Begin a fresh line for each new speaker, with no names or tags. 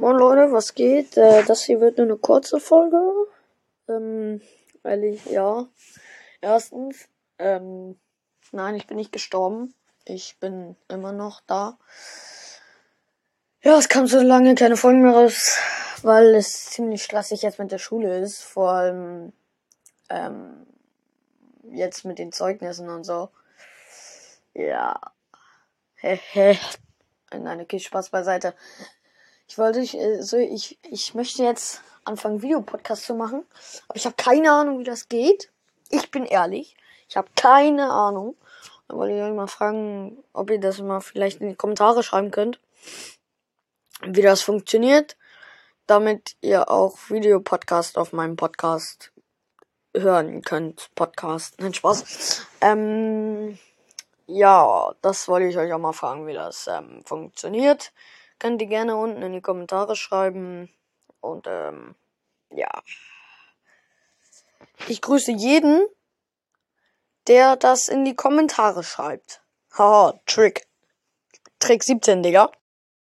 Moin Leute, was geht? Äh, das hier wird nur eine kurze Folge. Ähm, weil ich, ja. Erstens, ähm, nein, ich bin nicht gestorben. Ich bin immer noch da. Ja, es kam so lange keine Folgen mehr raus, weil es ziemlich stressig jetzt mit der Schule ist. Vor allem, ähm, jetzt mit den Zeugnissen und so. Ja. Hehe. Nein, okay, Spaß beiseite. Ich wollte, ich, äh, so, ich, ich möchte jetzt anfangen, Videopodcast zu machen. Aber ich habe keine Ahnung, wie das geht. Ich bin ehrlich. Ich habe keine Ahnung. Dann wollte ich euch mal fragen, ob ihr das mal vielleicht in die Kommentare schreiben könnt. Wie das funktioniert. Damit ihr auch Videopodcast auf meinem Podcast hören könnt. Podcast. Nein, Spaß. Ähm, ja, das wollte ich euch auch mal fragen, wie das ähm, funktioniert. Könnt ihr gerne unten in die Kommentare schreiben. Und ähm, ja. Ich grüße jeden, der das in die Kommentare schreibt. Haha, Trick. Trick 17, Digga.